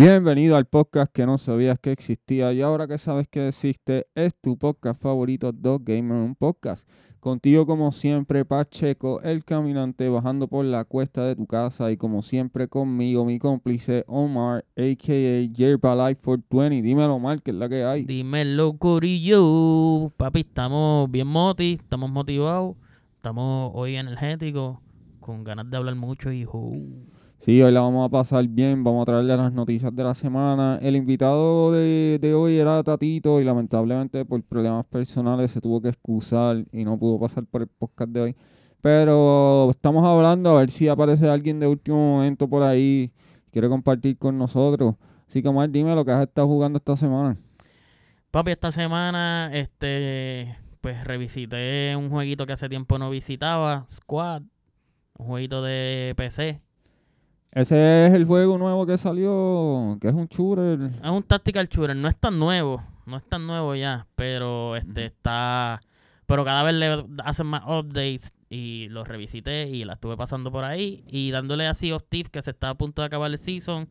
Bienvenido al podcast que no sabías que existía y ahora que sabes que existe es tu podcast favorito Dog Gamer, un podcast. Contigo como siempre Pacheco, el caminante bajando por la cuesta de tu casa y como siempre conmigo mi cómplice Omar, a.k.a. Jerba Life 420. Dímelo Omar, que es la que hay. Dímelo, Corillo. Papi, estamos bien moti, estamos motivados, estamos hoy energéticos, con ganas de hablar mucho, hijo. Sí, hoy la vamos a pasar bien, vamos a traerle las noticias de la semana. El invitado de, de hoy era Tatito y lamentablemente por problemas personales se tuvo que excusar y no pudo pasar por el podcast de hoy. Pero estamos hablando a ver si aparece alguien de último momento por ahí, quiere compartir con nosotros. Así que Omar, dime lo que has estado jugando esta semana. Papi, esta semana, este, pues revisité un jueguito que hace tiempo no visitaba, Squad, un jueguito de PC. Ese es el juego nuevo que salió, que es un shooter. Es un tactical shooter, no es tan nuevo, no es tan nuevo ya, pero este está, pero cada vez le hacen más updates y lo revisité y la estuve pasando por ahí y dándole así of Thief que se está a punto de acabar el season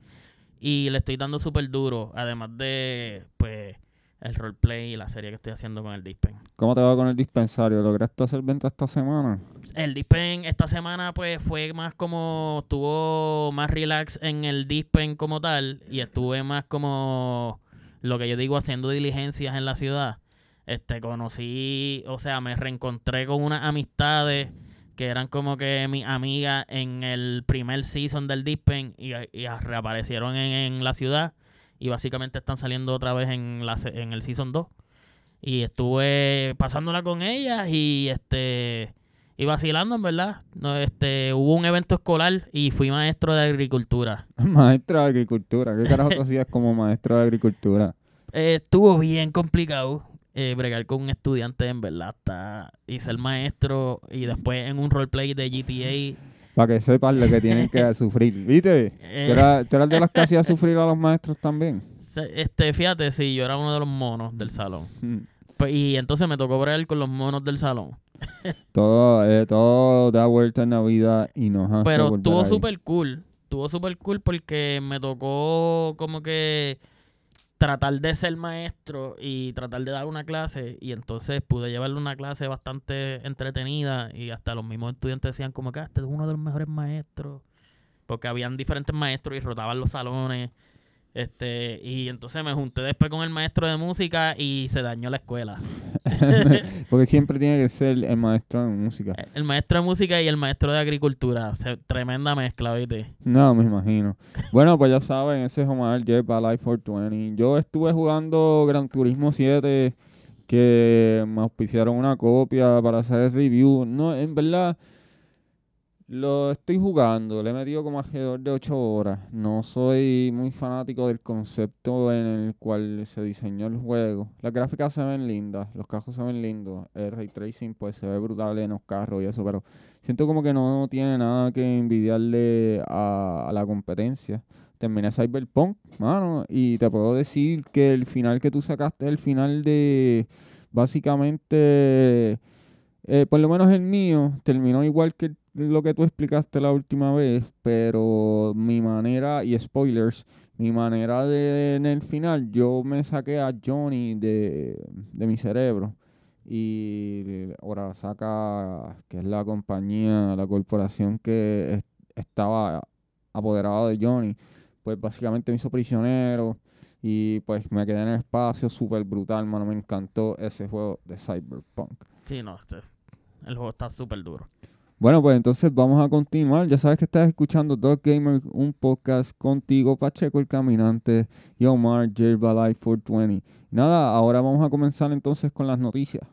y le estoy dando súper duro, además de pues el roleplay y la serie que estoy haciendo con el Dispen. ¿Cómo te va con el dispensario? ¿Lograste hacer venta esta semana? El Dispen esta semana pues fue más como, estuvo más relax en el Dispen como tal y estuve más como lo que yo digo haciendo diligencias en la ciudad. Este, conocí, o sea, me reencontré con unas amistades que eran como que mis amigas en el primer season del Dispen y, y reaparecieron en, en la ciudad y básicamente están saliendo otra vez en la en el season 2 y estuve pasándola con ellas y este y vacilando en verdad no este hubo un evento escolar y fui maestro de agricultura Maestro de agricultura. ¿Qué carajo tú hacías como maestro de agricultura? Eh, estuvo bien complicado eh, bregar con un estudiante en verdad está y ser maestro y después en un roleplay de GTA Para que sepan lo que tienen que sufrir. ¿Viste? ¿Tú eras, tú eras de los que hacías sufrir a los maestros también? este fíjate sí yo era uno de los monos del salón Mm. Pues, y entonces me tocó bregar con los monos del salón Todo, eh, todo da vuelta en la vida y nos hace Pero estuvo súper cool. Estuvo súper cool porque me tocó como que tratar de ser maestro y tratar de dar una clase. Y entonces pude llevarle una clase bastante entretenida. Y hasta los mismos estudiantes decían como que "Ah, este es uno de los mejores maestros. Porque habían diferentes maestros y rotaban los salones. Este, y entonces me junté después con el maestro de música y se dañó la escuela. Porque siempre tiene que ser el maestro de música. El maestro de música y el maestro de agricultura. Se- tremenda mezcla, ¿viste? No, me imagino. Bueno, pues ya saben, ese es Omar Jepa Life 420. Yo estuve jugando Gran Turismo 7, que me auspiciaron una copia para hacer el review. No, en verdad, lo estoy jugando. Le he metido como alrededor de 8 horas. No soy muy fanático del concepto en el cual se diseñó el juego. Las gráficas se ven lindas, los carros se ven lindos. El ray tracing pues se ve brutal en los carros y eso, pero siento como que no tiene nada que envidiarle a, la competencia. Terminé Cyberpunk, mano, y te puedo decir que el final que tú sacaste es el final de básicamente, eh, por lo menos el mío, terminó igual que lo que tú explicaste la última vez, pero mi manera, y spoilers, mi manera de en el final, yo me saqué a Johnny de, de mi cerebro y ahora saca que es la compañía, la corporación que es- estaba apoderada de Johnny, pues básicamente me hizo prisionero y pues me quedé en el espacio súper brutal, mano, me encantó ese juego de Cyberpunk. Sí, no, este, el juego está súper duro. Bueno, pues entonces vamos a continuar. Ya sabes que estás escuchando Dog Gamer, un podcast contigo, Pacheco el Caminante y Omar Life 420. Nada, ahora vamos a comenzar entonces con las noticias.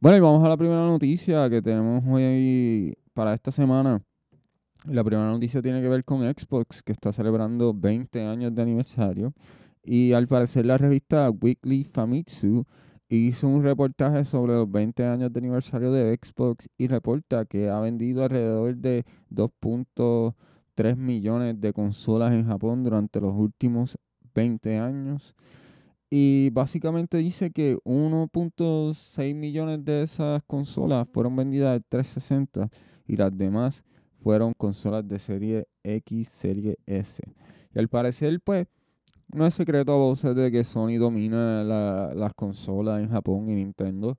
Bueno, y vamos a la primera noticia que tenemos hoy para esta semana. La primera noticia tiene que ver con Xbox, que está celebrando 20 años de aniversario. Y al parecer la revista Weekly Famitsu hizo un reportaje sobre los 20 años de aniversario de Xbox y reporta que ha vendido alrededor de 2.3 3 millones de consolas en Japón durante los últimos 20 años. Y básicamente dice que 1.6 millones de esas consolas fueron vendidas de 360 y las demás fueron consolas de serie X, serie S. Y al parecer, pues, no es secreto a voces de que Sony domina la- las consolas en Japón y Nintendo.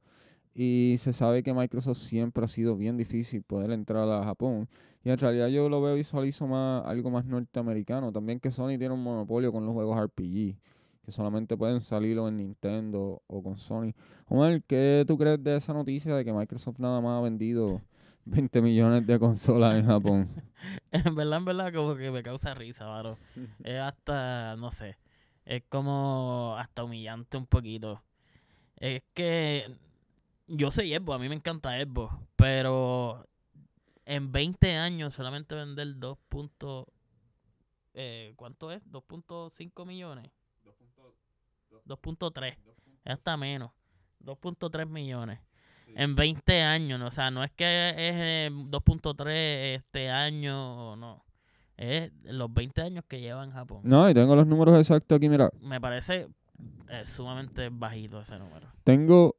Y se sabe que Microsoft siempre ha sido bien difícil poder entrar a Japón. Y en realidad yo lo veo visualizo más algo más norteamericano. También que Sony tiene un monopolio con los juegos RPG. Que solamente pueden salir o en Nintendo o con Sony. Omar, ¿qué tú crees de esa noticia de que Microsoft nada más ha vendido 20 millones de consolas en Japón? En verdad, en verdad, como que me causa risa, varo. Es hasta, no sé, es como hasta humillante un poquito. Es que yo soy Xbox, a mí me encanta Xbox, pero en 20 años solamente vender 2. punto- eh, ¿Cuánto es? 2.5 millones. 2.3. Es hasta menos. 2.3 millones. En 20 años, ¿no? o sea, no es que es eh, 2.3 este año o no. Es los 20 años que lleva en Japón. No, y tengo los números exactos aquí, mira. Me parece eh, sumamente bajito ese número. Tengo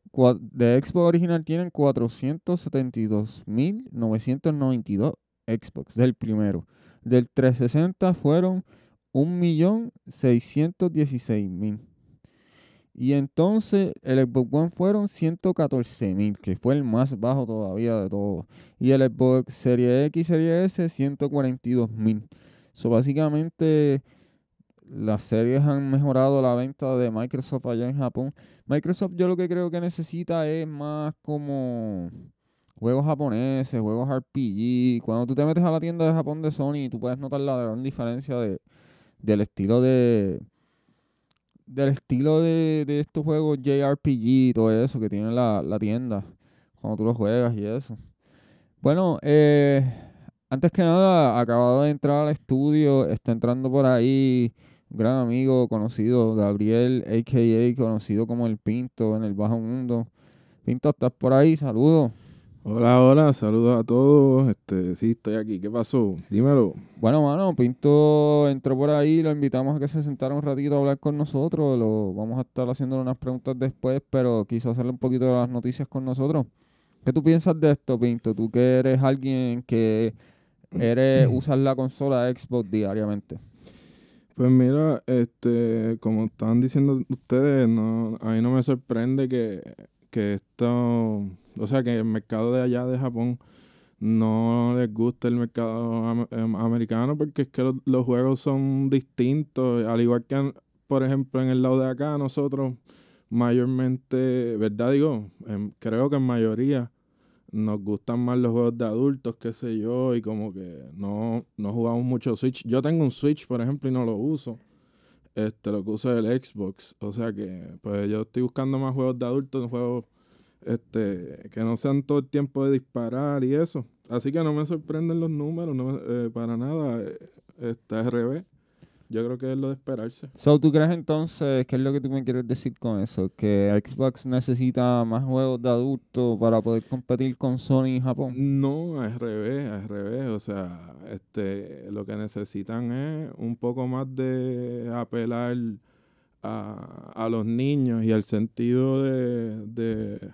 de Xbox original tienen 472.992 Xbox del primero. Del 360 fueron 1.616.000. Y entonces el Xbox One fueron 114.000, que fue el más bajo todavía de todos. Y el Xbox Series X, Series S, 142.000. So, básicamente las series han mejorado la venta de Microsoft allá en Japón. Microsoft yo lo que creo que necesita es más como juegos japoneses, juegos RPG. Cuando tú te metes a la tienda de Japón de Sony, tú puedes notar la gran diferencia de, del estilo de del estilo de, de estos juegos JRPG y todo eso que tiene la, la tienda cuando tú los juegas y eso. Bueno, eh, antes que nada, acabado de entrar al estudio, está entrando por ahí un gran amigo conocido, Gabriel, a.k.a. conocido como el Pinto en el Bajo Mundo. Pinto, ¿estás por ahí? Saludos. Hola, hola, saludos a todos. Este, sí, estoy aquí. ¿Qué pasó? Dímelo. Bueno, mano, Pinto entró por ahí, lo invitamos a que se sentara un ratito a hablar con nosotros. Lo, vamos a estar haciéndole unas preguntas después, pero quiso hacerle un poquito de las noticias con nosotros. ¿Qué tú piensas de esto, Pinto? Tú que eres alguien que eres, usas la consola Xbox diariamente. Pues mira, este, como estaban diciendo ustedes, no, a mí no me sorprende que, que esto, o sea, que el mercado de allá de Japón no les guste el mercado am- americano porque es que los, juegos son distintos, al igual que, por ejemplo, en el lado de acá nosotros mayormente, ¿verdad? Digo, em, creo que en mayoría nos gustan más los juegos de adultos, qué sé yo, y como que no, no jugamos mucho Switch. Yo tengo un Switch, por ejemplo, y no lo uso. Este, lo que uso es el Xbox. O sea que, pues yo estoy buscando más juegos de adultos, juegos este, que no sean todo el tiempo de disparar y eso. Así que no me sorprenden los números, no eh, para nada. eh, Está al revés. Yo creo que es lo de esperarse. So, ¿tú crees entonces, qué es lo que tú me quieres decir con eso? Que Xbox necesita más juegos de adultos para poder competir con Sony en Japón. No, al revés, al revés. O sea, este, lo que necesitan es un poco más de apelar a, a los niños y al sentido de, de,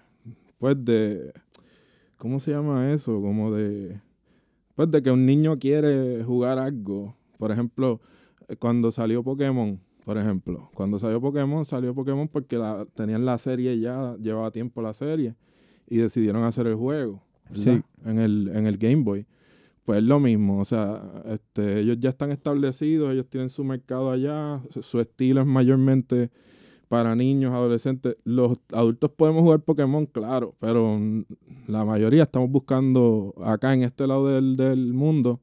pues de, ¿cómo se llama eso? Como de, pues de que un niño quiere jugar algo. Por ejemplo, cuando salió Pokémon, por ejemplo, cuando salió Pokémon, salió Pokémon porque la, tenían la serie ya, llevaba tiempo la serie y decidieron hacer el juego. Sí. En el, en el Game Boy. Pues es lo mismo, o sea, este, ellos ya están establecidos, ellos tienen su mercado allá, su estilo es mayormente para niños, adolescentes. Los adultos podemos jugar Pokémon, claro, pero la mayoría estamos buscando acá en este lado del, del mundo,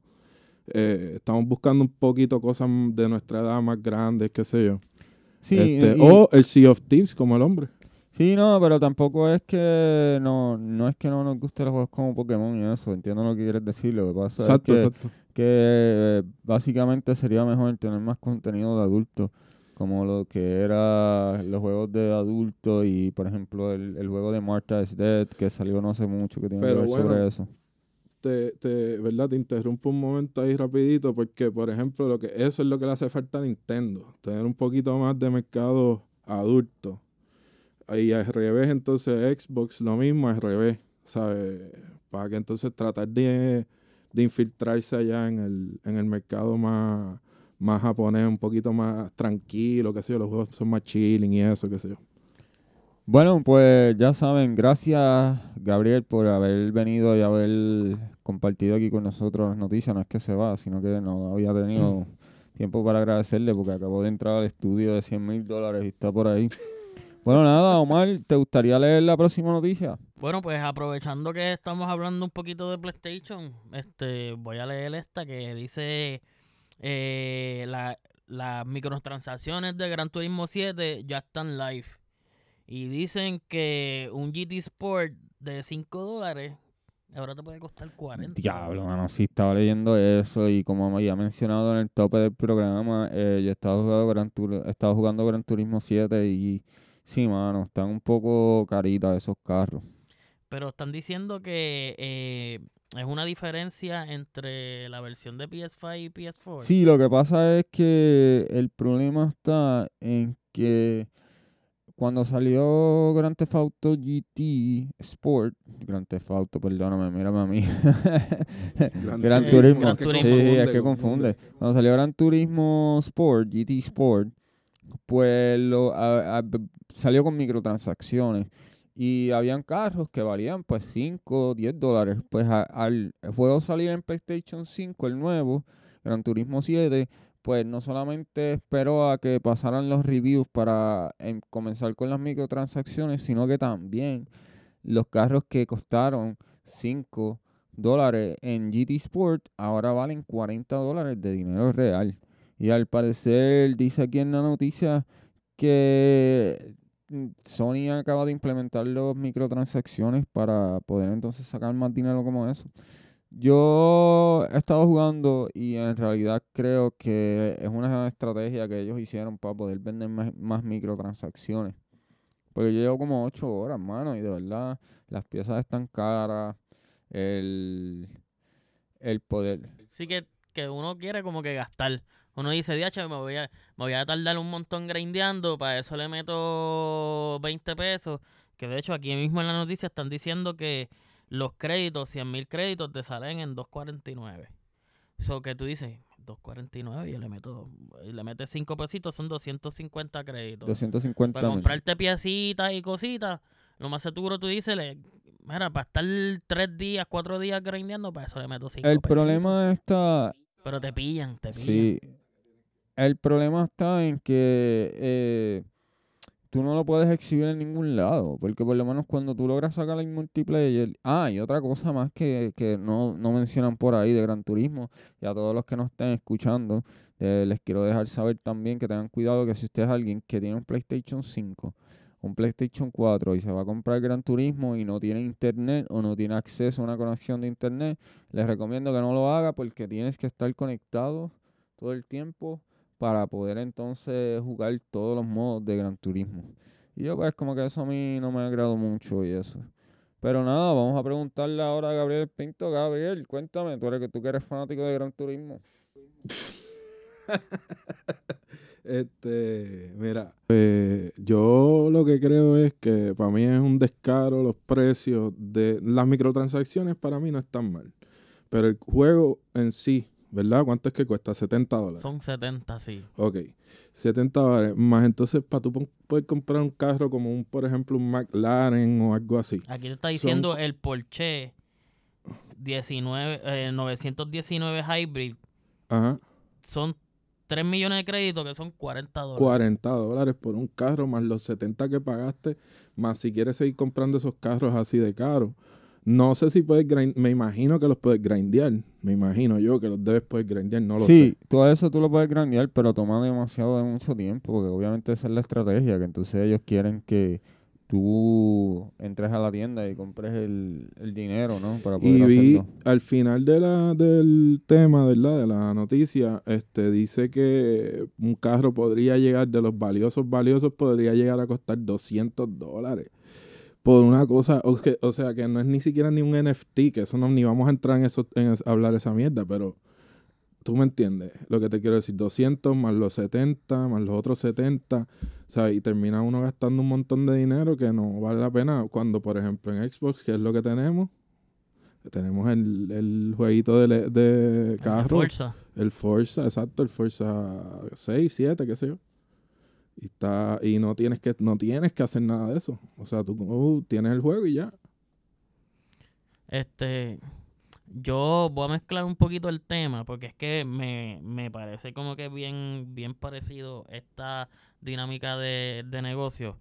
eh, estamos buscando un poquito cosas de nuestra edad más grandes, qué sé yo. Sí, Este, y- o el Sea of Thieves como el hombre. Sí, no, pero tampoco es que no, no es que no nos gusten los juegos como Pokémon y eso, entiendo lo que quieres decir, lo que pasa Exacto, es que, exacto. que eh, básicamente sería mejor tener más contenido de adultos, como lo que era los juegos de adultos y por ejemplo el, el juego de Martha is Dead que salió no hace mucho que tiene Pero que ver bueno, sobre eso. te, te, ¿verdad? te interrumpo un momento ahí rapidito porque, por ejemplo, lo que eso es lo que le hace falta a Nintendo, tener un poquito más de mercado adulto. Y al revés, entonces Xbox lo mismo al revés, ¿sabes? Para que entonces tratar de, de infiltrarse allá en el, en el mercado más, más japonés, un poquito más tranquilo, qué sé yo, los juegos son más chilling y eso, qué sé yo. Bueno, pues ya saben, gracias Gabriel por haber venido y haber compartido aquí con nosotros las noticias. No es que se va, sino que no había tenido tiempo para agradecerle porque acabó de entrar al estudio de 100 mil dólares y está por ahí. Bueno, nada, Omar, ¿te gustaría leer la próxima noticia? Bueno, pues aprovechando que estamos hablando un poquito de PlayStation, este, voy a leer esta que dice eh, la- las microtransacciones de Gran Turismo 7 ya están live. Y dicen que un GT Sport de 5 dólares ahora te puede costar 40. Diablo, mano, sí estaba leyendo eso y como me había mencionado en el tope del programa, eh, yo estaba jugando Gran, Tur- estaba jugando Gran Turismo 7 y sí, mano, están un poco caritas esos carros. Pero están diciendo que eh, es una diferencia entre la versión de PS5 y PS4. Sí, lo que pasa es que el problema está en que cuando salió Grand Theft Auto GT Sport, Grand Theft Auto, perdóname, mírame a mí. Gran- Gran Eh, Turismo. Gran Sí, Turismo. sí, es que confunde. Cuando salió Gran Turismo Sport, GT Sport, pues lo, a- a- b- salió con microtransacciones. Y habían carros que valían pues 5, 10 dólares. Pues al juego salir en PlayStation 5, el nuevo, Gran Turismo 7, pues no solamente esperó a que pasaran los reviews para em, comenzar con las microtransacciones, sino que también los carros que costaron 5 dólares en GT Sport ahora valen 40 dólares de dinero real. Y al parecer dice aquí en la noticia que Sony acaba de implementar los microtransacciones para poder entonces sacar más dinero como eso. Yo he estado jugando y en realidad creo que es una estrategia que ellos hicieron para poder vender más, más microtransacciones. Porque yo llevo como 8 horas, mano, y de verdad las piezas están caras, el, el poder. Sí que, que uno quiere como que gastar. Uno dice, diacho, me voy a, me voy a tardar un montón grindeando, para eso le meto 20 pesos. Que de hecho aquí mismo en la noticia están diciendo que los créditos, 100 mil créditos, te salen en 2.49. Eso que tú dices, 2.49 y yo le meto, y le metes 5 pesitos, son 250 créditos. 250 Para comprarte piecitas y cositas, lo más seguro tú dices, le, mira, para estar 3 días, 4 días grindeando, para eso le meto 5 El problema está, pero te pillan, te pillan. sí, el problema está en que eh, tú no lo puedes exhibir en ningún lado, porque por lo menos cuando tú logras sacar el multiplayer, ah, y otra cosa más que, que no, no mencionan por ahí de Gran Turismo, y a todos los que nos estén escuchando, eh, les quiero dejar saber también que tengan cuidado que si usted es alguien que tiene un PlayStation 5, un PlayStation 4 y se va a comprar Gran Turismo y no tiene internet o no tiene acceso a una conexión de internet, les recomiendo que no lo haga porque tienes que estar conectado todo el tiempo para poder entonces jugar todos los modos de Gran Turismo. Y yo pues como que eso a mí no me agrado mucho y eso. Pero nada, vamos a preguntarle ahora a Gabriel Pinto. Gabriel, cuéntame, tú eres tú que eres fanático de Gran Turismo. Este, mira, eh, yo lo que creo es que para mí es un descaro los precios de las microtransacciones para mí no están mal. Pero el juego en sí, ¿verdad? ¿Cuánto es que cuesta? 70 dólares. Son 70, sí. Ok, 70 dólares. Más entonces para tú poder comprar un carro como un, por ejemplo, un McLaren o algo así. Aquí te está Son- diciendo el Porsche 19, eh, 919 Hybrid. Ajá. Son 3 millones de créditos que son 40 dólares. 40 dólares por un carro, más los 70 que pagaste, más si quieres seguir comprando esos carros así de caros. No sé si puedes grind, me imagino que los puedes grindear. Me imagino yo que los debes poder grindear, no lo sí, sé. todo eso tú lo puedes grandear, pero toma demasiado de mucho tiempo, porque obviamente esa es la estrategia, que entonces ellos quieren que tú entres a la tienda y compres el, el dinero, ¿no? Para poder Y vi hacerlo. al final de la, del tema, ¿verdad? De la noticia, este dice que un carro podría llegar, de los valiosos valiosos, podría llegar a costar 200 dólares. Por una cosa, o, que- o sea, que no es ni siquiera ni un NFT, que eso no, ni vamos a entrar en eso, en es- hablar esa mierda, pero tú me entiendes lo que te quiero decir, 200 más los 70, más los otros 70, o sea, y termina uno gastando un montón de dinero que no vale la pena cuando, por ejemplo, en Xbox, que es lo que tenemos, tenemos el, el jueguito de, de carro, Forza. el Forza, exacto, el Forza 6, 7, qué sé yo. Y está y no tienes que no tienes que hacer nada de eso. O sea, tú uh, tienes el juego y ya. Este, yo voy a mezclar un poquito el tema porque es que me, me parece como que bien, bien parecido esta dinámica de, de negocio.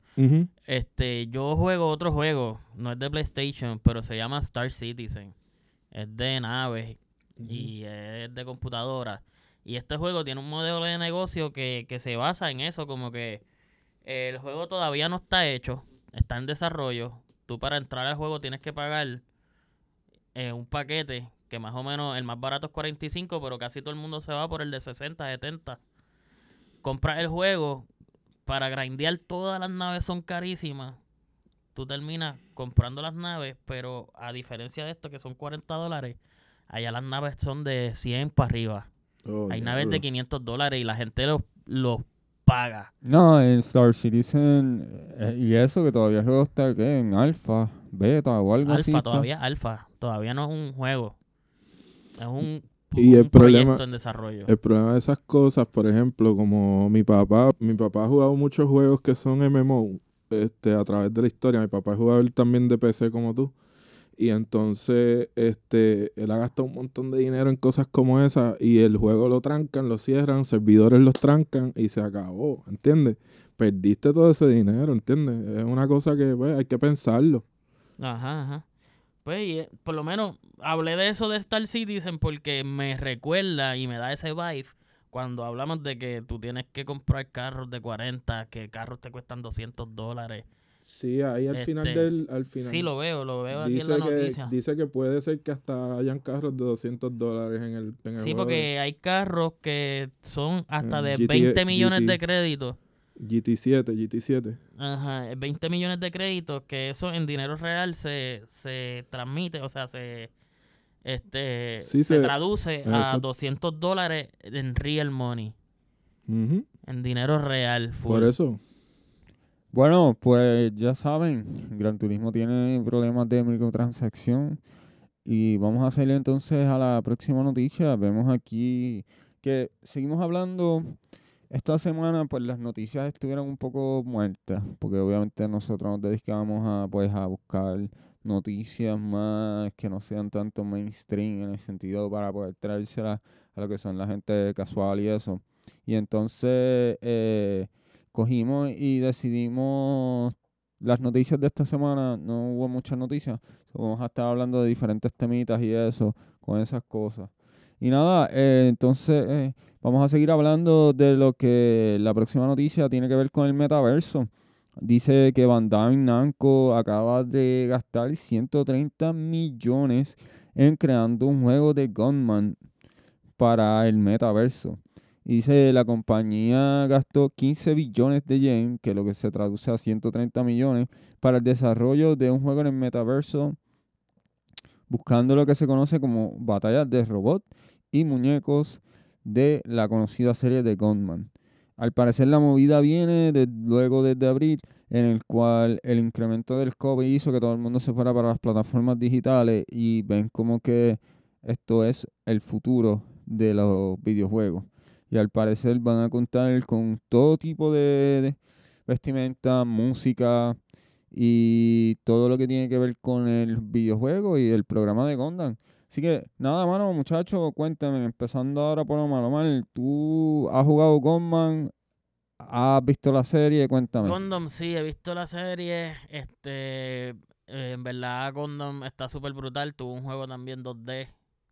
Este, yo juego otro juego, no es de PlayStation, pero se llama Star Citizen. Es de naves y es de computadora. Y este juego tiene un modelo de negocio que, que se basa en eso, como que el juego todavía no está hecho, está en desarrollo. Tú para entrar al juego tienes que pagar eh, un paquete que más o menos el más barato es 45, pero casi todo el mundo se va por el de 60, 70. Compras el juego, para grindear todas las naves son carísimas. Tú terminas comprando las naves, pero a diferencia de esto que son 40 dólares, allá las naves son de 100 para arriba. Oh, Hay naves de diablo. 500 dólares y la gente los los paga. No, en Star Citizen, eh, y eso que todavía el juego está ¿qué? en alfa, beta o algo así. Alfa, todavía alfa. Todavía no es un juego. Es un, Y el problema- proyecto en desarrollo. El problema de esas cosas, por ejemplo, como mi papá, mi papá ha jugado muchos juegos que son MMO, este, a través de la historia. Mi papá es jugador también de PC como tú. Y entonces, este, él ha gastado un montón de dinero en cosas como esas y el juego lo trancan, lo cierran, servidores los trancan y se acabó, ¿entiendes? Perdiste todo ese dinero, ¿entiendes? Es una cosa que pues, hay que pensarlo. Ajá, ajá. Pues y, eh, por lo menos hablé de eso de Star Citizen porque me recuerda y me da ese vibe cuando hablamos de que tú tienes que comprar carros de 40, que carros te cuestan 200 dólares. Sí, ahí al final Este, del, al final. Sí, lo veo, lo veo aquí en dice la que, noticia. dice que puede ser que hasta hayan carros de 200 dólares en el, en el Sí, porque hay carros que son hasta Eh, de GT 20 millones GT. de créditos. GT7, GT7. Ajá, 20 millones de créditos, que eso en dinero real se, se transmite, o sea, se este Sí, se, se- traduce a exacto. 200 dólares en real money, Ujú, en dinero real. full. Por eso. Bueno, pues ya saben, Gran Turismo tiene problemas de microtransacción y vamos a salir entonces a la próxima noticia. Vemos aquí que seguimos hablando. Esta semana pues las noticias estuvieron un poco muertas porque obviamente nosotros nos dedicamos a pues a buscar noticias más que no sean tanto mainstream en el sentido para poder traérselas a lo que son la gente casual y eso. Y entonces eh, cogimos y decidimos las noticias de esta semana, no hubo muchas noticias, vamos a estar hablando de diferentes temitas y eso, con esas cosas. Y nada, eh, entonces eh, vamos a seguir hablando de lo que la próxima noticia tiene que ver con el metaverso. Dice que Bandai Namco acaba de gastar 130 millones en creando un juego de Gunman para el metaverso. Y Dice la compañía gastó 15 billones de yen, que lo que se traduce a 130 millones, para el desarrollo de un juego en el metaverso, buscando lo que se conoce como batallas de robots y muñecos de la conocida serie de Gunman. Al parecer la movida viene luego desde abril, en el cual el incremento del COVID hizo que todo el mundo se fuera para las plataformas digitales y ven como que esto es el futuro de los videojuegos. Y al parecer van a contar con todo tipo de, vestimenta, música y todo lo que tiene que ver con el videojuego y el programa de Gondam. Así que nada, mano, muchachos, cuéntame, empezando ahora por Omar. Omar, ¿tú has jugado Gunman? ¿Has visto la serie? Cuéntame. Condom, sí, he visto la serie. Este, eh, en verdad, Condom está súper brutal. Tuvo un juego también 2D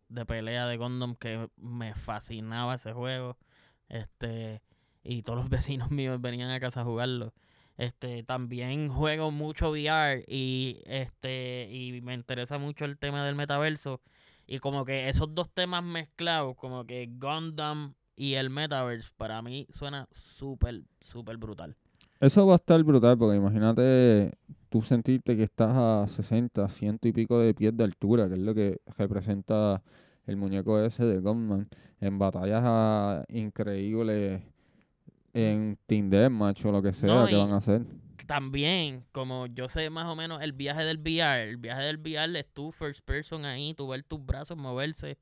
de pelea de Condom que me fascinaba ese juego. Este, y todos los vecinos míos venían a casa a jugarlo. Este, también juego mucho VR y este, y me interesa mucho el tema del metaverso. Y como que esos dos temas mezclados, como que Gundam y el metaverse, para mí suena súper, súper brutal. Eso va a estar brutal porque imagínate tú sentirte que estás a 60, ciento y pico de pies de altura, que es lo que representa el muñeco ese de Gunman, en batallas ah, increíbles en Team Deathmatch o lo que sea No, que van a hacer. También, como yo sé más o menos el viaje del VR, el viaje del VR es tu first person ahí, tú ver tus brazos moverse.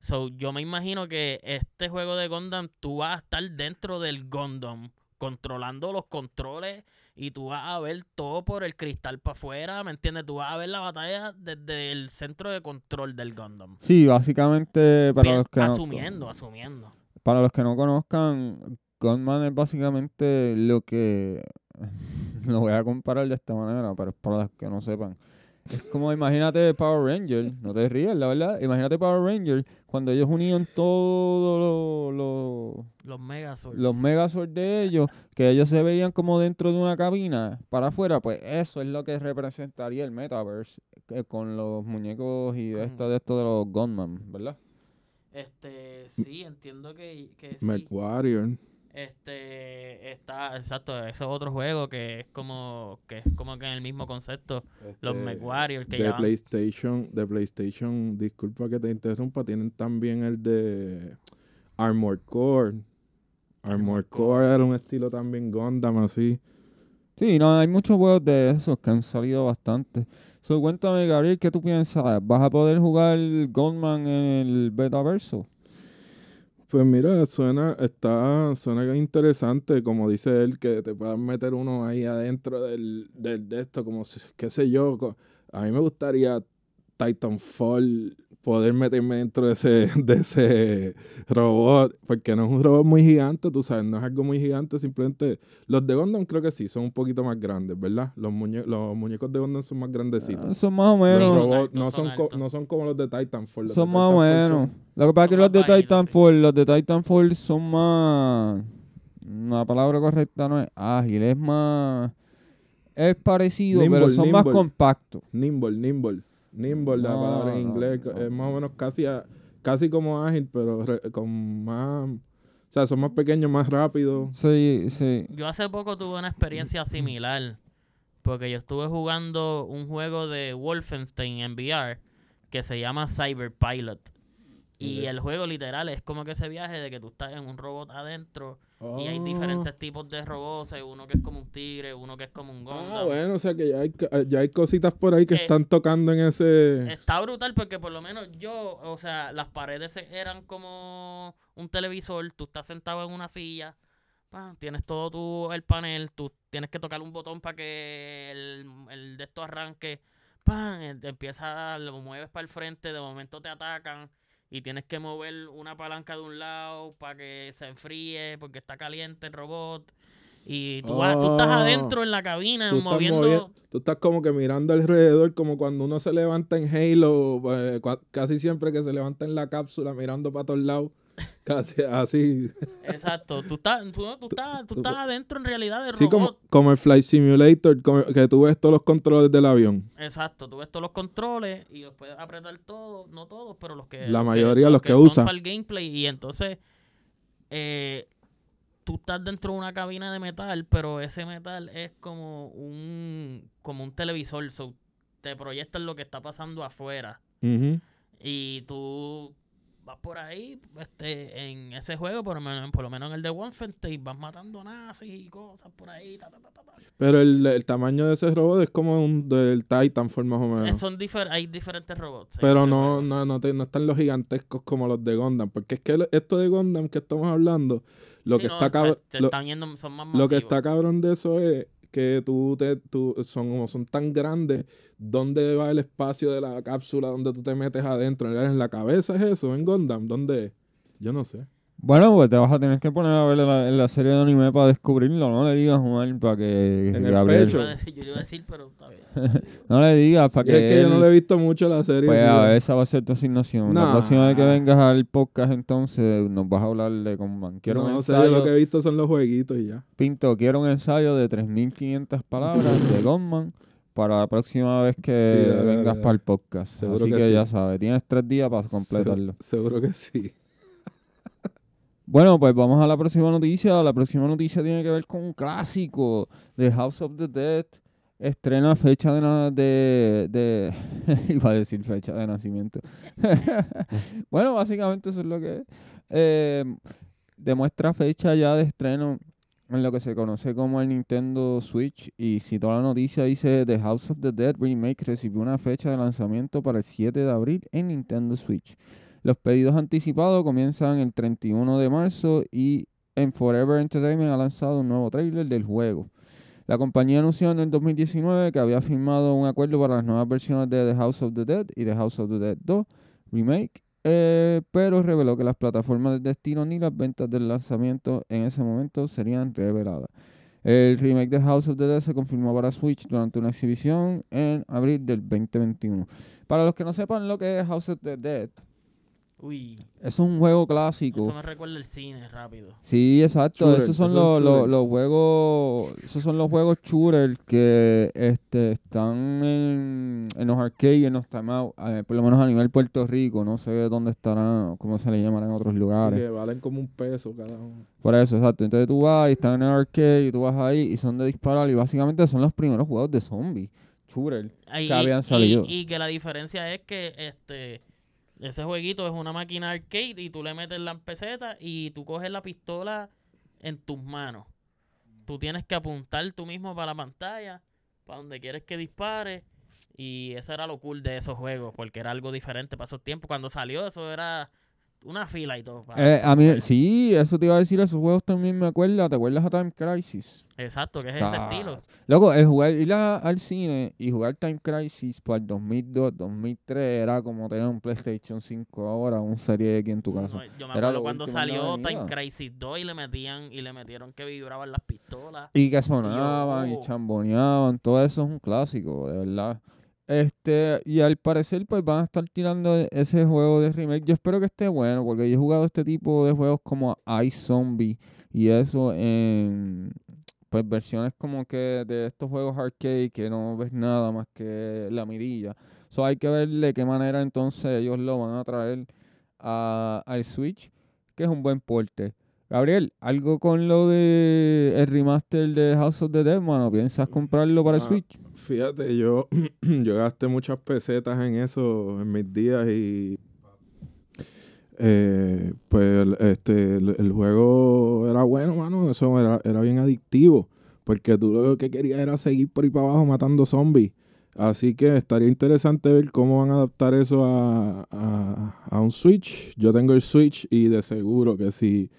So, yo me imagino que este juego de Gundam, tú vas a estar dentro del Gundam, controlando los controles y tú vas a ver todo por el cristal para afuera, ¿me entiendes? Tú vas a ver la batalla desde el centro de control del Gundam. Sí, básicamente para Bien, los que no- asumiendo, asumiendo. Para los que no conozcan, Gunman es básicamente lo que... Lo voy a comparar de esta manera, pero para los que no sepan. Es como, imagínate Power Ranger, no te rías, la verdad. Imagínate Power Ranger cuando ellos unían todos los Los Megazords. los Megazords de ellos, que ellos se veían como dentro de una cabina para afuera, pues eso es lo que representaría el Metaverse eh, con los muñecos y de esto, de esto de los Gunman, ¿verdad? Este, sí, entiendo que, que sí. Warrior. Este está, exacto, ese es otro juego que es como que es como que en el mismo concepto, los Este, Mech Warriors que de PlayStation, de PlayStation, disculpa que te interrumpa, tienen también el de Armored Core. Armored Core era un estilo también Gundam así. Sí, no, hay muchos juegos de esos que han salido bastante. So, cuéntame, Gabriel, ¿qué tú piensas? ¿Vas a poder jugar Gunman en el Betaverso? Pues mira, suena, está, suena interesante, como dice él, que te puedan meter uno ahí adentro del, del de esto, como qué sé yo. A mí me gustaría Titanfall, poder meterme dentro de ese, de ese robot, porque no es un robot muy gigante, tú sabes, no es algo muy gigante, simplemente los de Gundam creo que sí, son un poquito más grandes, ¿verdad? Los, muñe- los muñecos de Gundam son más grandecitos. Ah, son más o Los menos. no son no son como los de Titanfall. los de Son más o menos. son- Lo que pasa es que los de sí. Titanfall, los de Titanfall son más... La palabra correcta no es ágil, es más... Es parecido, pero Nimble, son más compactos. Nimble, nimble. Nimble, la No, palabra en inglés, no. es más o menos casi, a- casi como ágil, pero re- con más... O sea, son más pequeños, más rápidos. Sí, sí. Yo hace poco tuve una experiencia similar porque yo estuve jugando un juego de Wolfenstein en VR que se llama Cyber Pilot. Y el juego literal es como que ese viaje de que tú estás en un robot adentro y hay Oh. diferentes tipos de robots, hay uno que es como un tigre, uno que es como un Gundam. Ah, bueno, o sea que ya hay, ya hay cositas por ahí que Eh, están tocando en ese... Está brutal porque por lo menos yo, o sea, las paredes eran como un televisor, tú estás sentado en una silla, tienes todo tu, el panel, tú tienes que tocar un botón para que el, el de esto arranque, pam, eh, empieza, lo mueves para el frente, de momento te atacan y tienes que mover una palanca de un lado para que se enfríe porque está caliente el robot. Y tú, vas- tú estás Oh. adentro en la cabina Tú moviendo... movi- tú estás como que mirando alrededor, como cuando uno se levanta en Halo, cua- casi siempre que se levanta en la cápsula mirando para todos lados. Casi así. Exacto, tú estás, tú, tú estás, tú estás adentro en realidad del Sí, como, robot. como el Flight Simulator, como que tú ves todos los controles del avión. Exacto, tú ves todos los controles y los puedes apretar todos, no todos, pero los que... La los mayoría, los que son usa. para el gameplay y entonces eh, tú estás dentro de una cabina de metal, pero ese metal es como un como un televisor, so, te proyectan lo que está pasando afuera y tú vas por ahí este en ese juego, por lo menos, por lo menos en el de Wolfenstein, vas matando nazis y cosas por ahí, ta, ta, ta. Pero el, el tamaño de ese robot es como un del Titanfall más o menos. Son difer- hay diferentes robots. Pero no, no, no, te- no están los gigantescos como los de Gundam. Porque es que esto de Gundam que estamos hablando, lo Sí, que no, está cabrón, lo, que está cabrón de eso es que tú te, tú, son como son tan grandes, ¿dónde va el espacio de la cápsula donde tú te metes adentro? ¿En la cabeza es eso? ¿En Gundam? ¿Dónde? Yo no sé. Bueno, pues te vas a tener que poner a ver la, serie de anime para descubrirlo. No le digas, Juan, para que En el Gabriel... Yo pecho. iba a decir, yo iba a decir, pero está bien. No le digas, para que es que yo no le he visto mucho la serie. Pues sí. a ver, esa va a ser tu asignación. La próxima vez que vengas al podcast, entonces, nos vas a hablar de Conman. Quiero un no sé, ensayo, lo que he visto son los jueguitos y ya. Pinto, quiero un ensayo de 3.500 palabras de Gunman para la próxima vez que Sí, vengas para el podcast. Seguro Así que que, sí. ya sabes, tienes tres días para completarlo. Se- seguro que sí. Bueno, pues vamos a la próxima noticia. La próxima noticia tiene que ver con un clásico de House of the Dead. Estrena fecha de... de, iba a decir fecha de nacimiento. bueno, básicamente eso es lo que es. Eh, demuestra fecha ya de estreno en lo que se conoce como el Nintendo Switch. Y si toda la noticia dice The House of the Dead Remake recibió una fecha de lanzamiento para el 7 de abril en Nintendo Switch. Los pedidos anticipados comienzan el 31 de marzo y en Forever Entertainment ha lanzado un nuevo trailer del juego. La compañía anunció en el 2019 que había firmado un acuerdo para las nuevas versiones de The House of the Dead y The House of the Dead 2 Remake, eh, pero reveló que las plataformas de destino ni las ventas del lanzamiento en ese momento serían reveladas. El remake de House of the Dead se confirmó para Switch durante una exhibición en abril del 2021. Para los que no sepan lo que es House of the Dead, Uy, es un juego clásico. eso me recuerda el cine rápido. Sí, exacto. Shooter, esos son esos los, los, juegos, esos son los juegos shooter que este, están en, en los arcades y en los timeout, eh, por lo menos a nivel Puerto Rico. No sé dónde estarán, cómo se le llamarán en otros lugares. Que valen como un peso cada uno. Por eso, exacto. Entonces tú vas y están en el arcade y tú vas ahí y son de disparar y básicamente son los primeros juegos de zombies. Shooter. Que habían y- salido. Y, que la diferencia es que este ese jueguito es una máquina arcade y tú le metes la peseta y tú coges la pistola en tus manos. Tú tienes que apuntar tú mismo para la pantalla, para donde quieres que dispare. Y eso era lo cool de esos juegos, porque era algo diferente para esos tiempos. Cuando salió eso era una fila y todo. para- Eh, a mí, sí, eso te iba a decir, esos juegos también me acuerda. ¿Te acuerdas a Time Crisis? Exacto, que es ese estilo. Loco, el jugar, ir a- al cine y jugar Time Crisis para el 2002, 2003 era como tener un PlayStation 5 ahora, un Serie X en tu casa. No, yo me Era acuerdo cuando salió Time. Crisis 2 y le metían y le metieron que vibraban las pistolas. Y que sonaban y Yo- chamboneaban, todo eso es un clásico, de verdad. Este, y al parecer pues van a estar tirando e- ese juego de remake. Yo espero que esté bueno, porque yo he jugado este tipo de juegos como Ice Zombie y eso en pues versiones como que de estos juegos arcade que no ves nada más que la mirilla. So hay que ver de qué manera entonces ellos lo van a traer a, al Switch, que es un buen porte. Gabriel, algo con lo de el remaster de House of the Dead, mano. ¿Piensas comprarlo para el Ah, Switch? Fíjate, yo, yo gasté muchas pesetas en eso en mis días y eh, pues el- este, el, el juego era bueno, mano. Eso era, era bien adictivo. Porque tú lo que querías era seguir por ahí para abajo matando zombies. Así que estaría interesante ver cómo van a adaptar eso a, a, a un Switch. Yo tengo el Switch y de seguro que si,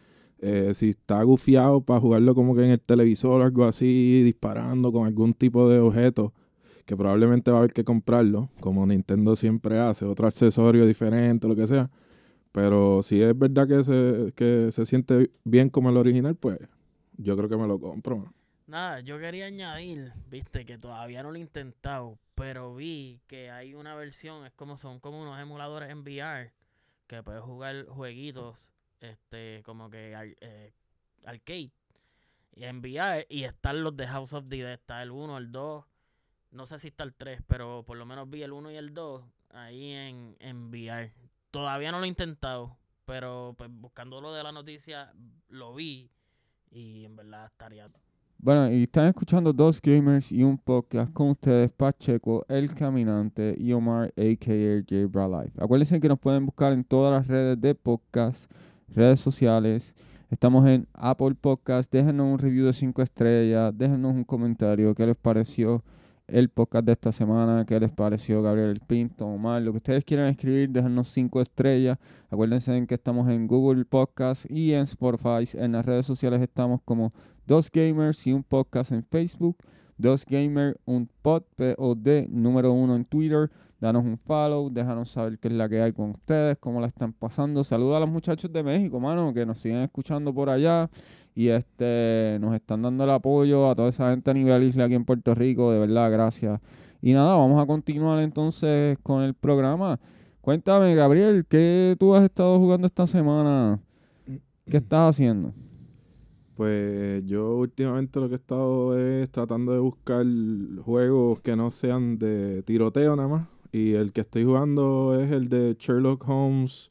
eh, si está gufiado para jugarlo como que en el televisor o algo así, disparando con algún tipo de objeto, que probablemente va a haber que comprarlo, como Nintendo siempre hace, otro accesorio diferente, lo que sea. Pero si es verdad que se, que se siente bien como el original, pues yo creo que me lo compro. Nada, yo quería añadir, viste, que todavía no lo he intentado, pero vi que hay una versión, es como son como unos emuladores en VR, que puedes jugar jueguitos, este, como que ar- eh, arcade, y en VR, y están los de House of Dead, está el 1, el 2, no sé si está el 3, pero por lo menos vi el 1 y el 2 ahí en, en VR. Todavía no lo he intentado, pero pues buscando lo de la noticia, lo vi, y en verdad estaría Bueno, y están escuchando dos gamers y un podcast con ustedes, Pacheco, El Caminante y Omar, a.k.a. J. Life. Acuérdense que nos pueden buscar en todas las redes de podcast, redes sociales. Estamos en Apple Podcast. Déjenos un review de 5 estrellas. Déjenos un comentario. ¿Qué les pareció el podcast de esta semana? ¿Qué les pareció Gabriel Pinto, Omar? Lo que ustedes quieran escribir, déjenos 5 estrellas. Acuérdense en que estamos en Google Podcast y en Spotify. En las redes sociales estamos como Dos Gamers y un podcast en Facebook. Dos Gamer, un pod, POD, número uno en Twitter. Danos un follow, déjanos saber qué es la que hay con ustedes, cómo la están pasando. Saluda a los muchachos de México, mano, que nos siguen escuchando por allá. Y este nos están dando el apoyo a toda esa gente a nivel isla aquí en Puerto Rico. De verdad, gracias. Y nada, vamos a continuar entonces con el programa. Cuéntame, Gabriel, ¿qué tú has estado jugando esta semana? ¿Qué estás haciendo? Pues yo últimamente lo que he estado es tratando de buscar juegos que no sean de tiroteo nada más. Y el que estoy jugando es el de Sherlock Holmes,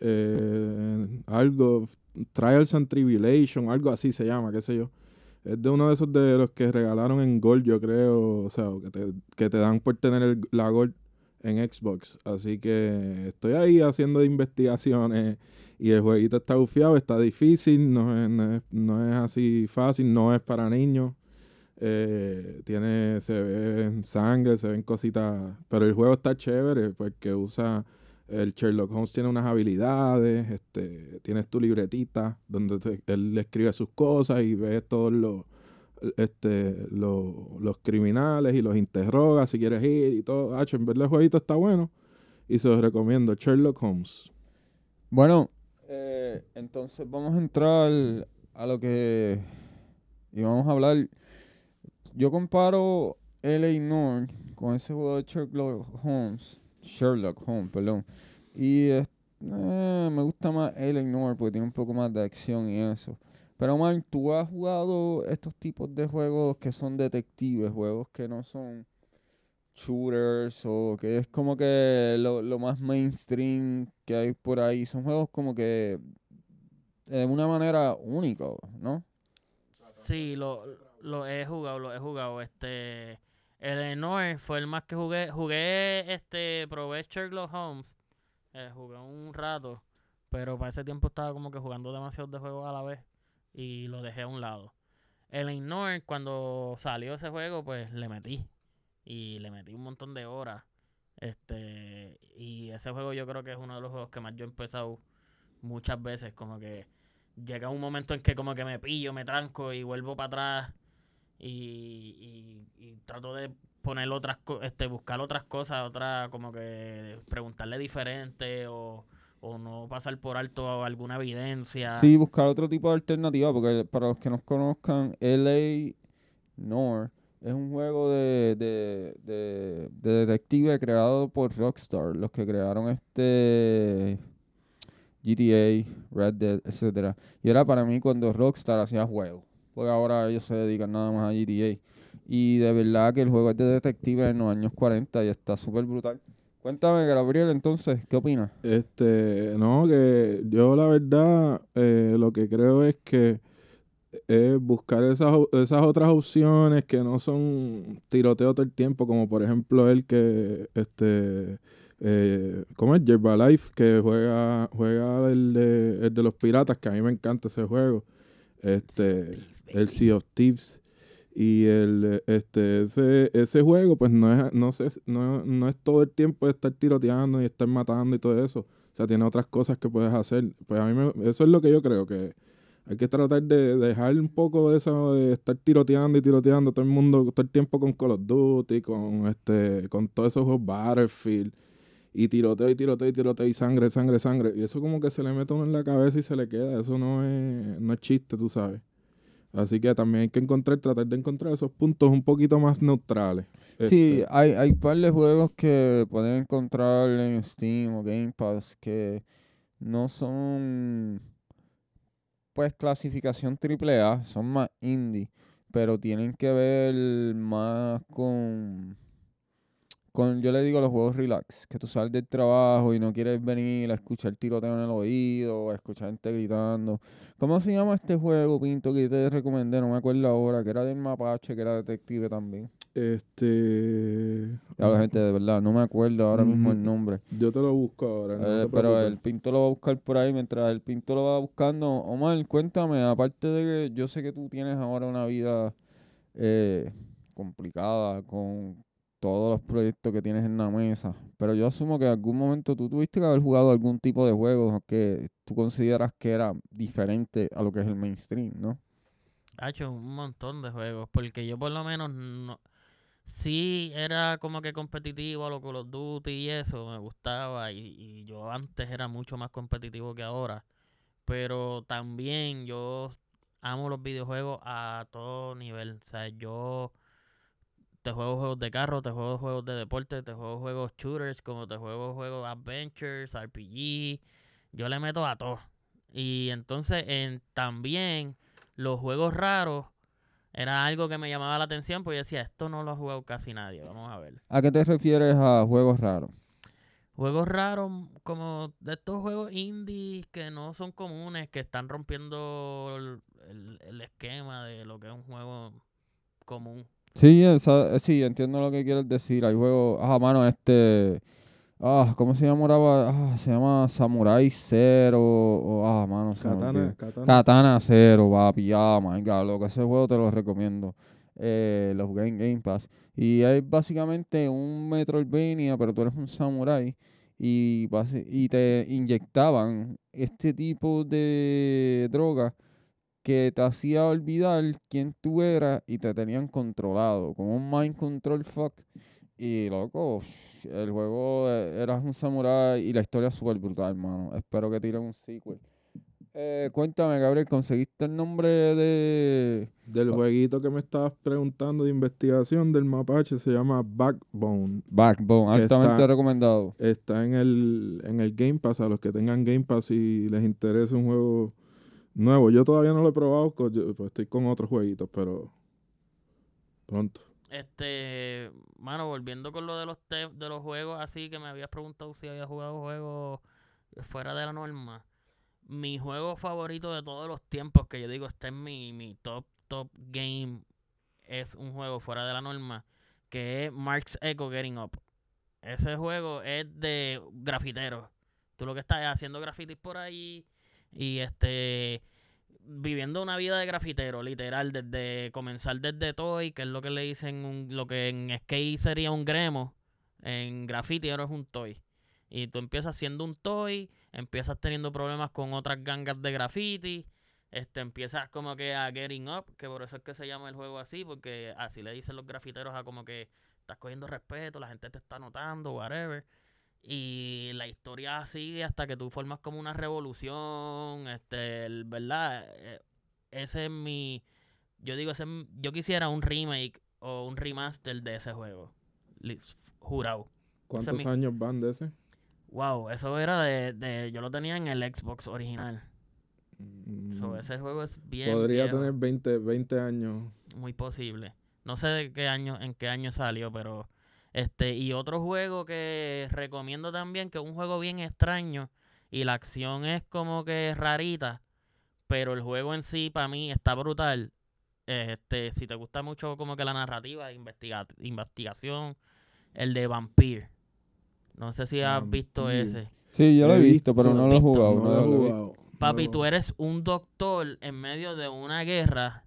eh, algo, Trials and Tribulation, algo así se llama, qué sé yo. Es de uno de esos de los que regalaron en Gold, yo creo, o sea, que te, que te dan por tener el- la Gold en Xbox. Así que estoy ahí haciendo investigaciones y el jueguito está bufiado, está difícil, no es, no es, no es así fácil, no es para niños. Eh, tiene, se ve sangre, se ven cositas, pero el juego está chévere porque usa, el Sherlock Holmes tiene unas habilidades, este, tienes tu libretita donde te- él escribe sus cosas y ves todos los, este, los, los criminales y los interroga si quieres ir y todo. Ah, en verdad el jueguito está bueno y se los recomiendo, Sherlock Holmes. Bueno, eh, entonces vamos a entrar a lo que y vamos a hablar. Yo comparo LA North con ese juego de Sherlock Holmes, Sherlock Holmes, perdón. Y eh, me gusta más LA North porque tiene un poco más de acción y eso. Pero Omar, ¿tú has jugado estos tipos de juegos que son detectives, juegos que no son shooters o que es como que lo, lo más mainstream que hay por ahí? Son juegos como que de una manera única, ¿no? Sí, lo, lo he jugado, lo he jugado. Este, el Enoe fue el más que jugué. Jugué, este, probé Sherlock Holmes. eh, jugué un rato, pero para ese tiempo estaba como que jugando demasiados de juegos a la vez y lo dejé a un lado. El Ignore, cuando salió ese juego, pues le metí. Y le metí un montón de horas. Este, y ese juego yo creo que es uno de los juegos que más yo he empezado muchas veces. Como que llega un momento en que como que me pillo, me tranco y vuelvo para atrás y, trato de poner otras este buscar otras cosas, otra como que preguntarle diferente o, no pasar por alto alguna evidencia. Sí, buscar otro tipo de alternativa, porque para los que nos conozcan, LA Noir es un juego de, de detective creado por Rockstar, los que crearon este GTA, Red Dead, etcétera. Y era para mí cuando Rockstar hacía juegos, porque ahora ellos se dedican nada más a GTA. Y de verdad que el juego es de detective en los años 40 y está súper brutal. Cuéntame, Gabriel, entonces, ¿qué opinas? Este, no, que yo la verdad eh, lo que creo es que es buscar esas, esas otras opciones que no son tiroteo todo el tiempo, como por ejemplo el que, este, eh, ¿cómo es? Life que juega, juega el de, el de los piratas, que a mí me encanta ese juego. Este, el Sea of Thieves. Y el, este, ese, ese juego, pues no es, no, sé, no, no es todo el tiempo estar tiroteando y estar matando y todo eso. O sea, tiene otras cosas que puedes hacer. Pues a mí me- eso es lo que yo creo, que hay que tratar de dejar un poco de eso de estar tiroteando y tiroteando todo el mundo todo el tiempo con Call of Duty, con este, con todos esos juegos Battlefield. Y tiroteo y tiroteo y tiroteo y sangre, sangre, sangre. Y eso como que se le mete uno en la cabeza y se le queda. Eso no es, no es chiste, tú sabes. Así que también hay que encontrar, tratar de encontrar esos puntos un poquito más neutrales. Sí, Este, hay, hay par de juegos que pueden encontrar en Steam o Game Pass que no son pues clasificación triple A, son más indie, pero tienen que ver más con con yo le digo los juegos relax, que tú sales del trabajo y no quieres venir a escuchar tiroteo en el oído, a escuchar gente gritando. ¿Cómo se llama este juego, Pinto, que te recomendé? No me acuerdo ahora, que era del mapache, que era detective también. este Ya la gente, de verdad, no me acuerdo ahora mismo el Ujú. nombre. yo te lo busco ahora. no Eh, pero el Pinto lo va a buscar por ahí. Mientras el Pinto lo va buscando, Omar, cuéntame, aparte de que yo sé que tú tienes ahora una vida eh, complicada con todos los proyectos que tienes en la mesa, pero yo asumo que en algún momento tú tuviste que haber jugado algún tipo de juego que tú consideras que era diferente a lo que es el mainstream, ¿no? Ha hecho un montón de juegos, porque yo por lo menos no... Sí era como que competitivo a lo Call of Duty y eso, me gustaba, y, y yo antes era mucho más competitivo que ahora, pero también yo amo los videojuegos a todo nivel, o sea, yo te juego juegos de carro, te juego juegos de deporte, te juego juegos shooters, como te juego juegos adventures, RPG, yo le meto a todo. Y entonces en, también los juegos raros era algo que me llamaba la atención, porque yo decía, esto no lo ha jugado casi nadie, vamos a ver. ¿A qué te refieres a juegos raros? Juegos raros, como de estos juegos indies que no son comunes, que están rompiendo el, el- el esquema de lo que es un juego común. Sí, esa- eh, sí, entiendo lo que quieres decir. Hay juegos. Ah, mano, este. Ah, ¿cómo se llamaba? Ah, se llama Samurai Zero. o- ah, mano, se Katana. Katana. Katana Zero, papi. Ah, my God, loco, ese juego te lo recomiendo. Eh, lo jugué en Game Pass. Y es básicamente un Metroidvania, pero tú eres un samurai. Y, y te inyectaban este tipo de droga que te hacía olvidar quién tú eras y te tenían controlado, como un mind control fuck. Y loco, el juego eh, eras un samurai y la historia es súper brutal, hermano. Espero que tiren un sequel. Eh, cuéntame, Gabriel, ¿conseguiste el nombre de...? Del jueguito que me estabas preguntando de investigación del mapache se llama Backbone. Backbone, altamente está- recomendado. Está en el, en el Game Pass, a los que tengan Game Pass y les interese un juego nuevo. Yo todavía no lo he probado, pues, estoy con otros jueguitos, pero pronto. Este, mano, volviendo con lo de los de los juegos así que me habías preguntado si había jugado juegos fuera de la norma. Mi juego favorito de todos los tiempos, que yo digo, este es mi, mi top, top game, es un juego fuera de la norma, que es Mark's Echo Getting Up. Ese juego es de grafiteros. Tú lo que estás es haciendo grafitis por ahí y este viviendo una vida de grafitero, literal, desde comenzar desde toy, que es lo que le dicen, un- lo que en skate sería un gremo, en graffiti ahora es un toy. Y tú empiezas siendo un toy, empiezas teniendo problemas con otras gangas de graffiti, este, empiezas como que a getting up, que por eso es que se llama el juego así, porque así le dicen los grafiteros a como que estás cogiendo respeto, la gente te está notando, whatever. Y la historia sigue hasta que tú formas como una revolución, este, el- ¿verdad? Eh, Ese es mi, yo digo, ese yo quisiera un remake o un remaster de ese juego, jurado. ¿Cuántos años van de ese? Wow, eso era de, de, yo lo tenía en el Xbox original. So, Mm, ese juego es bien Podría viejo, tener 20, 20 años. muy posible. No sé de qué año, en qué año salió, pero este y otro juego que recomiendo también que es un juego bien extraño y la acción es como que rarita, pero el juego en sí para mí está brutal. Este, si te gusta mucho como que la narrativa, investiga investigación, el de Vampire. No sé si has visto Vampire. ese. Sí, yo lo he visto, pero no lo he jugado. No lo he jugado. Papi, tú eres un doctor en medio de una guerra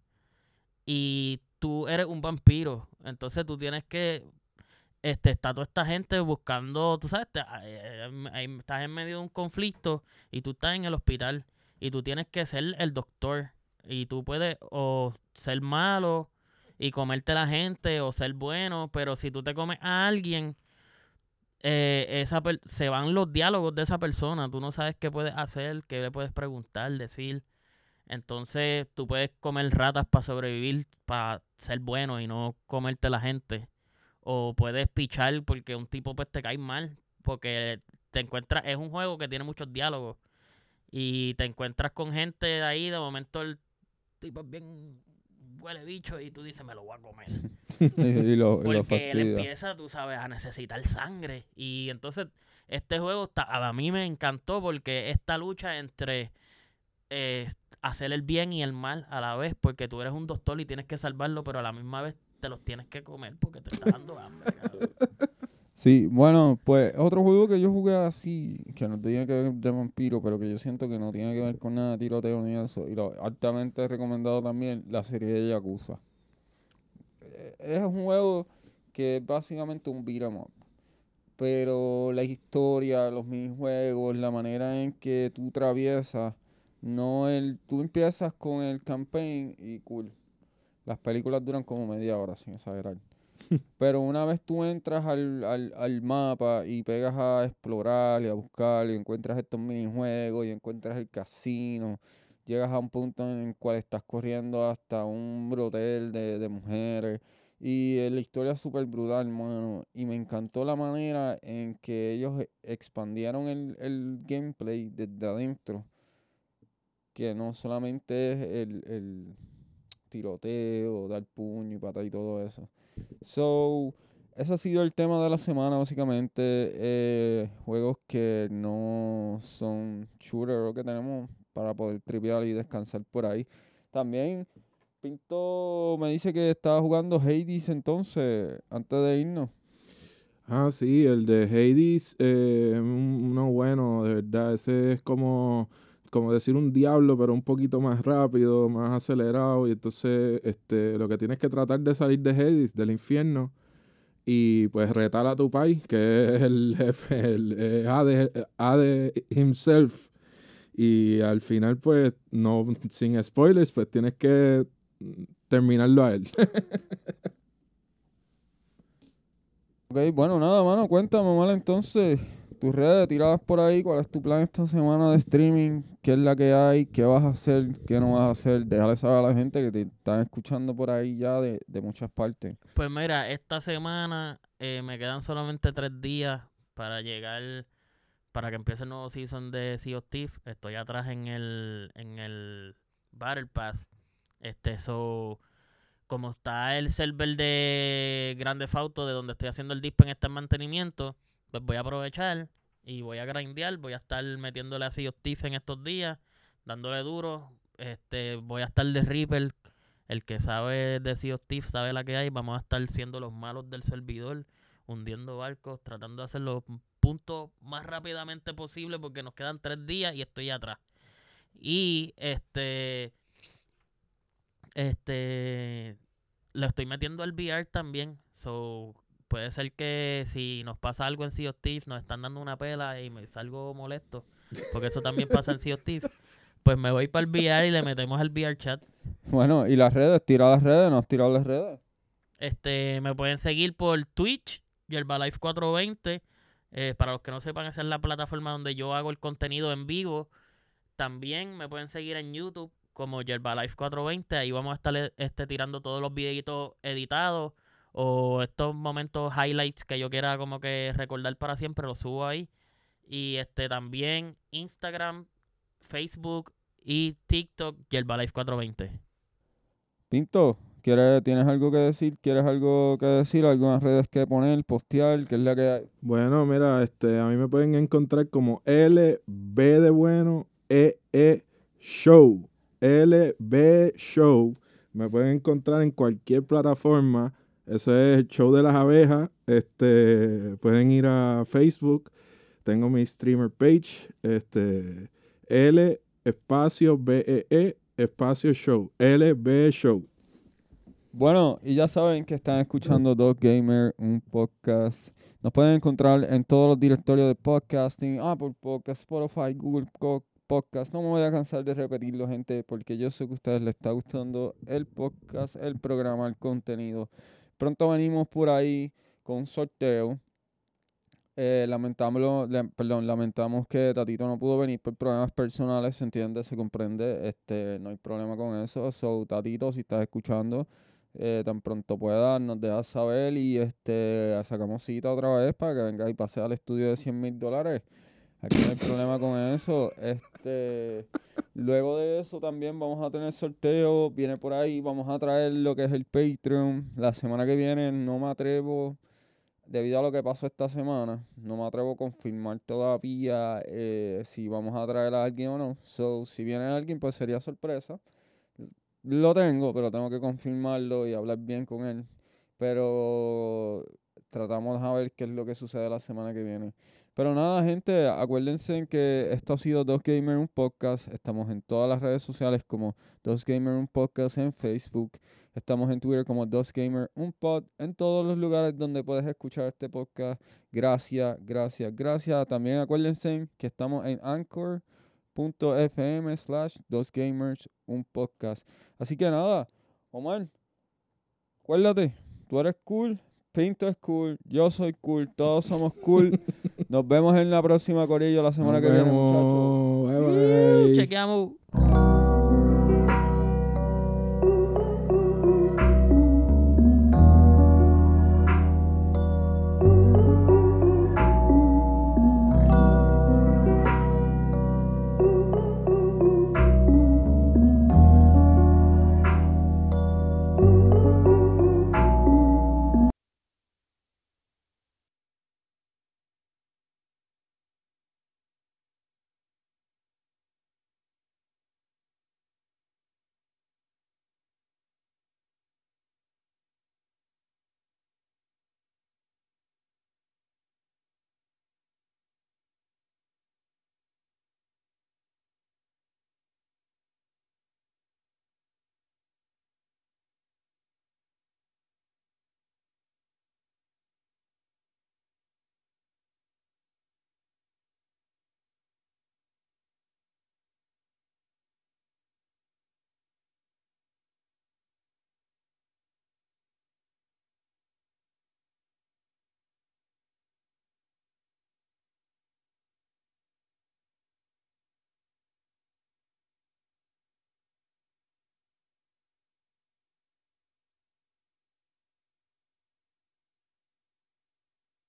y tú eres un vampiro. Entonces tú tienes que. Este, está toda esta gente buscando, tú sabes, estás en medio de un conflicto y tú estás en el hospital y tú tienes que ser el doctor. Y tú puedes o ser malo y comerte la gente o ser bueno, pero si tú te comes a alguien, eh, esa se van los diálogos de esa persona. Tú no sabes qué puedes hacer, qué le puedes preguntar, decir. Entonces tú puedes comer ratas para sobrevivir, para ser bueno y no comerte la gente. O puedes pichar porque un tipo pues te cae mal. Porque te encuentras, es un juego que tiene muchos diálogos. Y te encuentras con gente ahí, de momento el tipo es bien huele bicho y tú dices, me lo voy a comer. y lo, y lo Porque él empieza, tú sabes, a necesitar sangre. Y entonces, este juego está, a mí me encantó porque esta lucha entre eh, hacer el bien y el mal a la vez, porque tú eres un doctor y tienes que salvarlo, pero a la misma vez te los tienes que comer porque te está dando hambre. cabrón. Sí, bueno, pues otro juego que yo jugué así, que no tiene que ver de vampiro, pero que yo siento que no tiene que ver con nada de tiroteo ni eso, y lo altamente recomendado también, la serie de Yakuza. Eh, Es un juego que es básicamente un beat 'em up, pero la historia, los minijuegos, la manera en que tú atraviesas, no el, tú empiezas con el campaign y cool. Las películas duran como media hora, sin exagerar. Pero una vez tú entras al, al, al mapa y pegas a explorar y a buscar y encuentras estos minijuegos y encuentras el casino, llegas a un punto en el cual estás corriendo hasta un brotel de, de mujeres y eh, la historia es súper brutal, mano. Y me encantó la manera en que ellos e- expandieron el, el gameplay desde adentro, que no solamente es el, el tiroteo, dar puño y patada y todo eso. So, ese ha sido el tema de la semana, básicamente. eh, juegos que no son shooter que tenemos para poder tripear y descansar por ahí. También, Pinto me dice que estaba jugando Hades entonces, antes de irnos. Ah, sí, el de Hades, eh, uno bueno, de verdad. Ese es como, como decir un diablo, pero un poquito más rápido, más acelerado. Y entonces, este, lo que tienes que tratar de salir de Hades, del infierno, y pues retar a tu pai, que es el jefe, el Hades, Hades himself. Y al final, pues, no, sin spoilers, pues tienes que terminarlo a él. Ok, bueno, nada, mano, cuéntame, mal entonces. Tus redes tiradas por ahí, ¿cuál es tu plan esta semana de streaming? ¿Qué es la que hay? ¿Qué vas a hacer? ¿Qué no vas a hacer? Déjale saber a la gente que te están escuchando por ahí ya de, de muchas partes. Pues mira, esta semana eh, me quedan solamente tres días para llegar, para que empiece el nuevo season de Sea of Thieves. Estoy atrás en el, en el Battle Pass. Este, so, como está el server de Grande Fauto, de donde estoy haciendo el disp en este mantenimiento, pues voy a aprovechar y voy a grindear, voy a estar metiéndole a Sea of Thieves en estos días, dándole duro. Este, voy a estar de Reaper, el que sabe de Sea Thieves sabe la que hay. Vamos a estar siendo los malos del servidor, hundiendo barcos, tratando de hacer los puntos más rápidamente posible porque nos quedan tres días y estoy atrás. Y este, este, lo estoy metiendo al VR también. So, puede ser que si nos pasa algo en Sea of Thieves, nos están dando una pela y me salgo molesto, porque eso también pasa en Sea of Thieves. Pues me voy para el VR y le metemos al VR chat. Bueno, y las redes, tira las redes, no has tirado las redes. Este, me pueden seguir por Twitch, Yerbalife 420. Eh, para los que no sepan, esa es la plataforma donde yo hago el contenido en vivo. También me pueden seguir en YouTube como Yerbalife 420. Ahí vamos a estar eh, este, tirando todos los videitos editados o estos momentos highlights que yo quiera como que recordar para siempre, los subo ahí. Y este también Instagram, Facebook y TikTok, Yerbalife 420. Pinto, ¿quieres, ¿tienes algo que decir? ¿Quieres algo que decir? ¿Algunas redes que poner, postear? ¿Qué es la que hay? Bueno, mira, este, a mí me pueden encontrar como LB de bueno, EE Show. LB Show. Me pueden encontrar en cualquier plataforma. Ese es el show de las abejas. Este, pueden ir a Facebook. Tengo mi streamer page. Este, L espacio B E espacio show. LB Show. Bueno, y ya saben que están escuchando Dog Gamer, un podcast. Nos pueden encontrar en todos los directorios de podcasting, Apple Podcast, Spotify, Google Co- Podcast. No me voy a cansar de repetirlo, gente, porque yo sé que a ustedes les está gustando el podcast, el programa, el contenido. Pronto venimos por ahí con un sorteo. Eh, lamentamos, perdón, lamentamos que Tatito no pudo venir por problemas personales, se entiende, se comprende, este, no hay problema con eso. So, Tatito, si estás escuchando, eh, tan pronto puedas, nos dejas saber y este sacamos cita otra vez para que venga y pase al estudio de 100 mil dólares. Aquí no hay problema con eso. Este, luego de eso también vamos a tener sorteo, viene por ahí, vamos a traer lo que es el Patreon. La semana que viene no me atrevo, debido a lo que pasó esta semana, no me atrevo a confirmar todavía eh, si vamos a traer a alguien o no. So, si viene alguien, pues sería sorpresa. Lo tengo, pero tengo que confirmarlo y hablar bien con él. Pero tratamos a ver qué es lo que sucede la semana que viene. Pero nada, gente, acuérdense en que esto ha sido Dos Gamer, un podcast. Estamos en todas las redes sociales como Dos Gamer, un podcast en Facebook. Estamos en Twitter como Dos Gamer, un pod. En todos los lugares donde puedes escuchar este podcast. Gracias, gracias, gracias. También acuérdense que estamos en anchor.fm slash Dos Gamers, un podcast. Así que nada, Omar, acuérdate, tú eres cool, Pinto es cool, yo soy cool, todos somos cool. Nos vemos en la próxima Corillo la semana Nos que viene, muchachos. vemos. Bye bye. Chequeamos.